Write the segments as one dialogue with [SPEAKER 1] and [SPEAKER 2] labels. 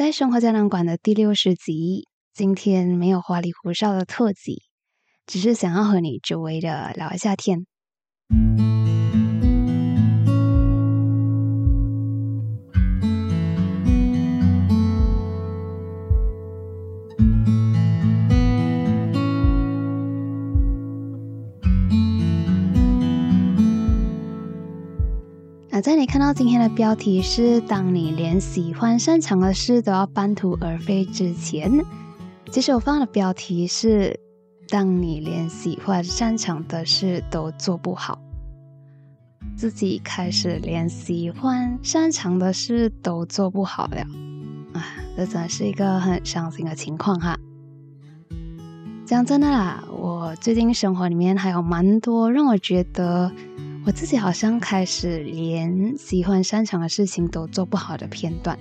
[SPEAKER 1] 在生活胶囊馆的第六十集，今天没有花里胡哨的特辑，只是想要和你久违的聊一下天。在你看到今天的标题是“当你连喜欢擅长的事都要半途而废之前”，其实我放的标题是“当你连喜欢擅长的事都做不好”，自己开始连喜欢擅长的事都做不好了，啊，这真是一个很伤心的情况哈。讲真的啦，我最近生活里面还有蛮多让我觉得。我自己好像开始连喜欢擅长的事情都做不好的片段，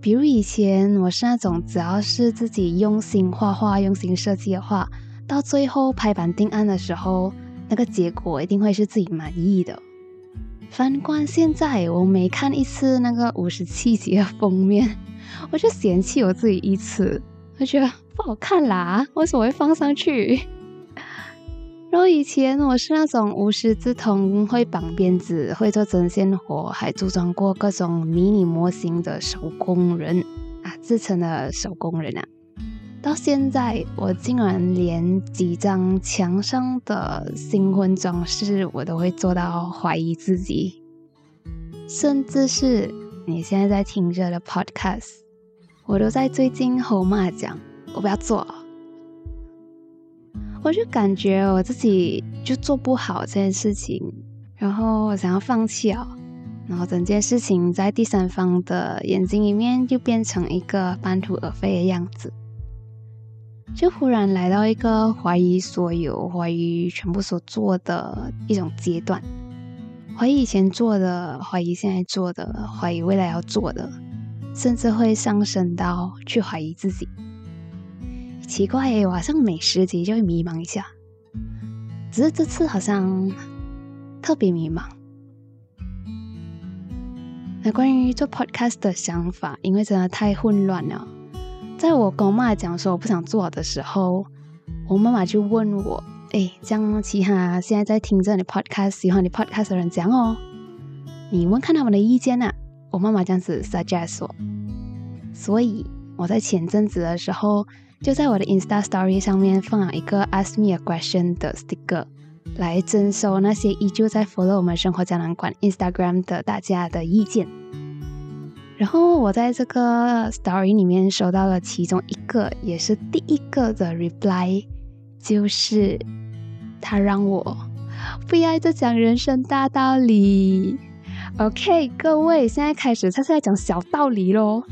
[SPEAKER 1] 比如以前我是那种只要是自己用心画画、用心设计的话，到最后拍板定案的时候，那个结果一定会是自己满意的。反观现在，我每看一次那个五十七集的封面，我就嫌弃我自己一次，我觉得不好看啦，为什么会放上去？然后以前我是那种无师自通，会绑辫子，会做针线活，还组装过各种迷你模型的手工人啊，自称的手工人啊。到现在，我竟然连几张墙上的新婚装饰，我都会做到怀疑自己，甚至是你现在在听着的 Podcast，我都在最近和我妈讲，我不要做。我就感觉我自己就做不好这件事情，然后我想要放弃哦，然后整件事情在第三方的眼睛里面就变成一个半途而废的样子，就忽然来到一个怀疑所有、怀疑全部所做的一种阶段，怀疑以前做的，怀疑现在做的，怀疑未来要做的，甚至会上升到去怀疑自己。奇怪，我好像每十集就会迷茫一下，只是这次好像特别迷茫。那关于做 podcast 的想法，因为真的太混乱了。在我跟我妈讲说我不想做的时候，我妈妈就问我：“哎，像其他现在在听着你 podcast、喜欢你 podcast 的人讲哦，你问看他们的意见啊。”我妈妈这样子 suggest 我，所以我在前阵子的时候。就在我的 Insta Story 上面放了一个 Ask Me a Question 的 sticker，来征收那些依旧在 follow 我们生活胶囊馆 Instagram 的大家的意见。然后我在这个 Story 里面收到了其中一个，也是第一个的 reply，就是他让我不要再讲人生大道理。OK，各位，现在开始，他是在讲小道理喽。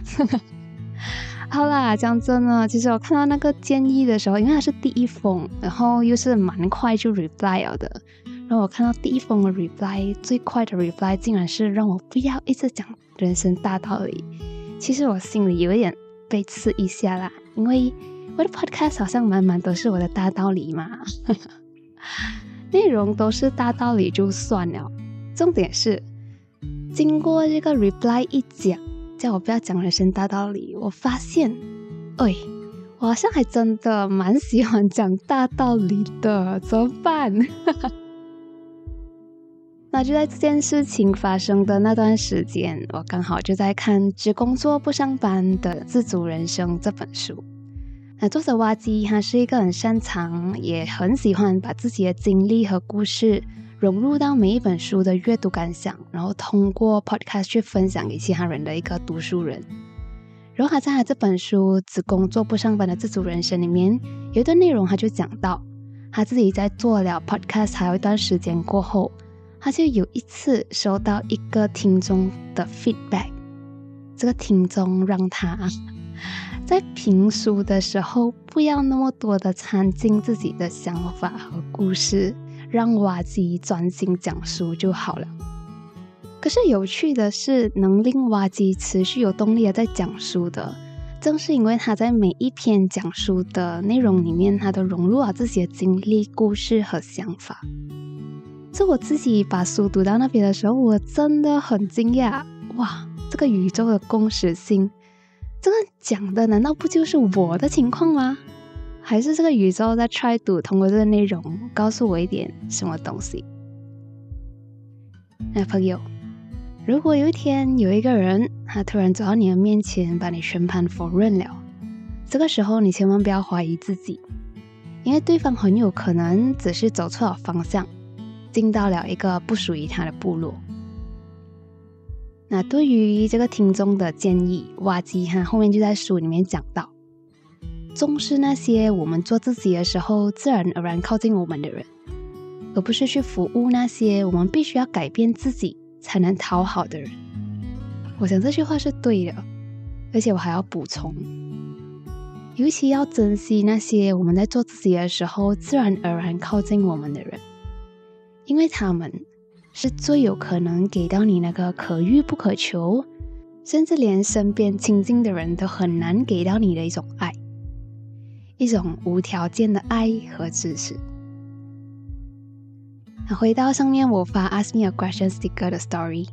[SPEAKER 1] 好啦，讲真的，其实我看到那个建议的时候，因为它是第一封，然后又是蛮快就 reply 了的。然后我看到第一封的 reply，最快的 reply 竟然是让我不要一直讲人生大道理。其实我心里有一点被刺一下啦，因为我的 podcast 好像满满都是我的大道理嘛，内容都是大道理就算了，重点是经过这个 reply 一讲。叫我不要讲人生大道理，我发现，哎，我好像还真的蛮喜欢讲大道理的，怎么办？那就在这件事情发生的那段时间，我刚好就在看《只工作不上班的自主人生》这本书。那作者挖机，他是一个很擅长，也很喜欢把自己的经历和故事。融入到每一本书的阅读感想，然后通过 podcast 去分享给其他人的一个读书人。然后他在他这本书《只工作不上班的自主人生》里面有一段内容，他就讲到他自己在做了 podcast 还有一段时间过后，他就有一次收到一个听众的 feedback，这个听众让他 在评书的时候不要那么多的掺进自己的想法和故事。让瓦基专心讲书就好了。可是有趣的是，能令瓦基持续有动力的在讲书的，正是因为他在每一篇讲书的内容里面，他都融入了自己的经历、故事和想法。是我自己把书读到那边的时候，我真的很惊讶，哇，这个宇宙的共识性这个讲的难道不就是我的情况吗？还是这个宇宙在 try to 通过这个内容告诉我一点什么东西？那朋友，如果有一天有一个人他突然走到你的面前，把你全盘否认了，这个时候你千万不要怀疑自己，因为对方很有可能只是走错了方向，进到了一个不属于他的部落。那对于这个听众的建议，瓦基哈后面就在书里面讲到，重视那些我们做自己的时候自然而然靠近我们的人，而不是去服务那些我们必须要改变自己才能讨好的人。我想这句话是对的，而且我还要补充，尤其要珍惜那些我们在做自己的时候自然而然靠近我们的人，因为他们。是最有可能给到你那个可遇不可求，甚至连身边亲近的人都很难给到你的一种爱，一种无条件的爱和支持。那回到上面我发 Ask Me a Question Sticker 的 Story，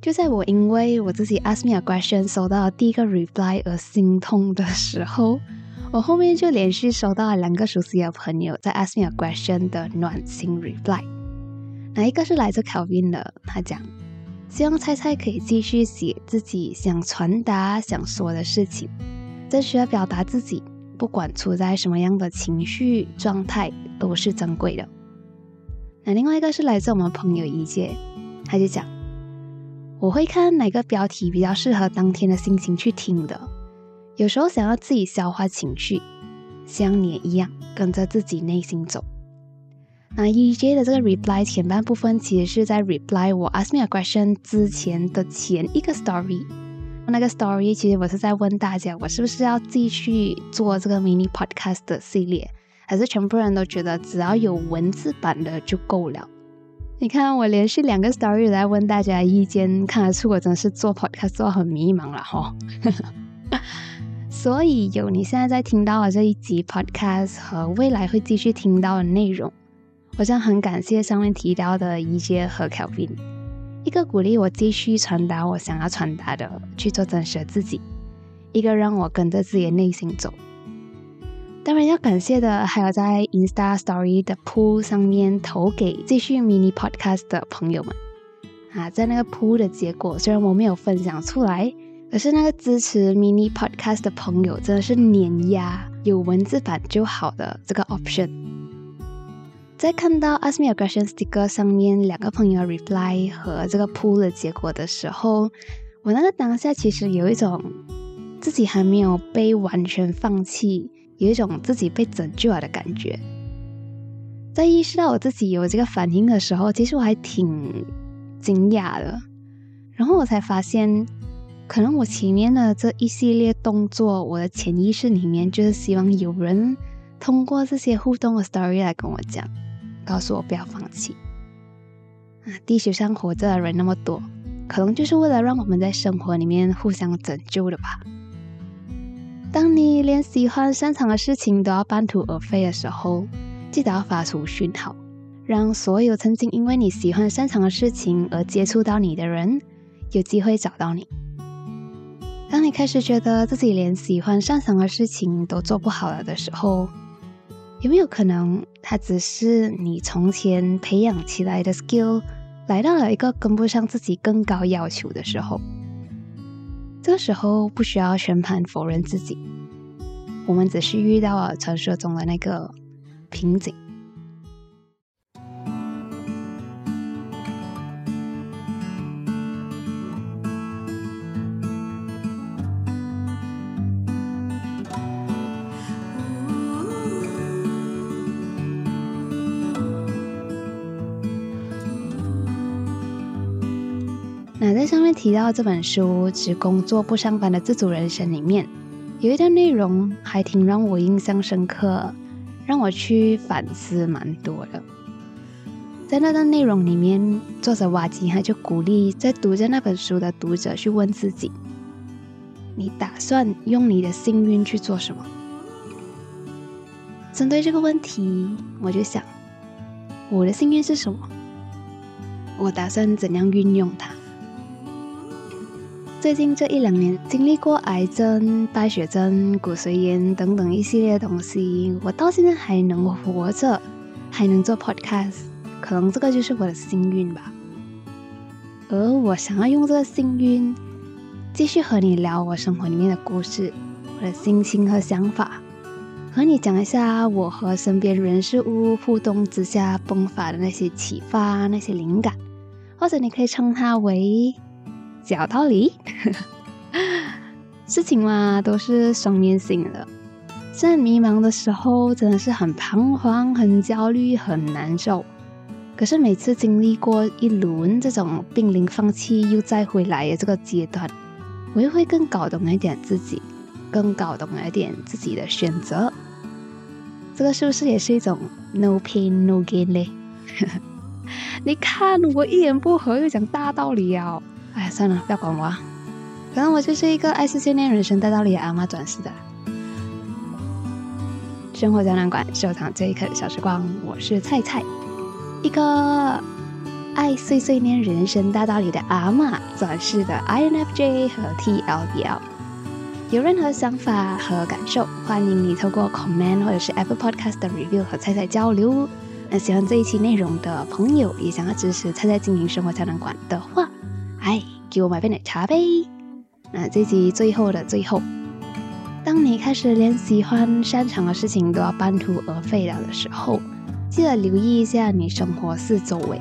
[SPEAKER 1] 就在我因为我自己 Ask Me a Question 收到第一个 Reply 而心痛的时候，我后面就连续收到了两个熟悉的朋友在 Ask Me a Question 的暖心 Reply。哪一个是来自 Calvin 的？他讲，希望猜猜可以继续写自己想传达、想说的事情。在需要表达自己，不管处在什么样的情绪状态，都是珍贵的。那另外一个是来自我们朋友一姐，他就讲，我会看哪个标题比较适合当天的心情去听的。有时候想要自己消化情绪，像你一样跟着自己内心走。那 EJ 的这个 reply 前半部分其实是在 reply 我 ask me a question 之前的前一个 story。那个 story 其实我是在问大家，我是不是要继续做这个 mini podcast 的系列，还是全部人都觉得只要有文字版的就够了？你看我连续两个 story 在问大家意见，看得出我真的是做 podcast 做很迷茫了哈。所以有你现在在听到的这一集 podcast 和未来会继续听到的内容。我想很感谢上面提到的一些和 Kelvin，一个鼓励我继续传达我想要传达的，去做真实的自己；一个让我跟着自己的内心走。当然要感谢的还有在 Insta Story 的铺上面投给继续 Mini Podcast 的朋友们啊，在那个铺的结果，虽然我没有分享出来，可是那个支持 Mini Podcast 的朋友真的是碾压有文字版就好的这个 option。在看到 Ask Me a Question Sticker 上面两个朋友 reply 和这个 pull 的结果的时候，我那个当下其实有一种自己还没有被完全放弃，有一种自己被拯救了的感觉。在意识到我自己有这个反应的时候，其实我还挺惊讶的。然后我才发现，可能我前面的这一系列动作，我的潜意识里面就是希望有人通过这些互动的 story 来跟我讲。告诉我不要放弃啊！地球上活着的人那么多，可能就是为了让我们在生活里面互相拯救的吧。当你连喜欢擅长的事情都要半途而废的时候，记得要发出讯号，让所有曾经因为你喜欢擅长的事情而接触到你的人有机会找到你。当你开始觉得自己连喜欢擅长的事情都做不好了的时候，有没有可能，它只是你从前培养起来的 skill，来到了一个跟不上自己更高要求的时候？这时候不需要全盘否认自己，我们只是遇到了传说中的那个瓶颈。提到这本书《只工作不上班的自主人生》里面，有一段内容还挺让我印象深刻，让我去反思蛮多的。在那段内容里面，作者瓦吉他就鼓励在读着那本书的读者去问自己：你打算用你的幸运去做什么？针对这个问题，我就想，我的幸运是什么？我打算怎样运用它？最近这一两年经历过癌症、败血症、骨髓炎等等一系列东西，我到现在还能活着，还能做 podcast，可能这个就是我的幸运吧。而我想要用这个幸运，继续和你聊我生活里面的故事，我的心情和想法，和你讲一下我和身边人事物互动之下迸发的那些启发、那些灵感，或者你可以称它为。小道理，事情嘛都是双面性的。在迷茫的时候，真的是很彷徨、很焦虑、很难受。可是每次经历过一轮这种濒临放弃又再回来的这个阶段，我又会更搞懂一点自己，更搞懂一点自己的选择。这个是不是也是一种 no pain no gain 嘞？你看我一言不合又讲大道理啊！哎，算了，不要管我啊。反正我就是一个爱碎碎念人生大道理的阿妈转世的。生活胶囊馆收藏这一刻的小时光，我是菜菜，一个爱碎碎念人生大道理的阿妈转世的 INFJ 和 TLBL。有任何想法和感受，欢迎你透过 comment 或者是 Apple Podcast 的 review 和菜菜交流。那喜欢这一期内容的朋友，也想要支持菜菜经营生活胶囊馆的话。给我买杯奶茶呗！那这集最后的最后，当你开始连喜欢擅长的事情都要半途而废了的时候，记得留意一下你生活四周围，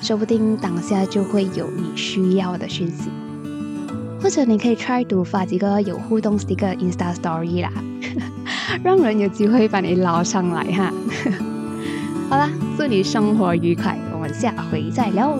[SPEAKER 1] 说不定当下就会有你需要的讯息。或者你可以 try 读发几个有互动的一个 Insta Story 啦，让人有机会把你捞上来哈。好啦，祝你生活愉快，我们下回再聊。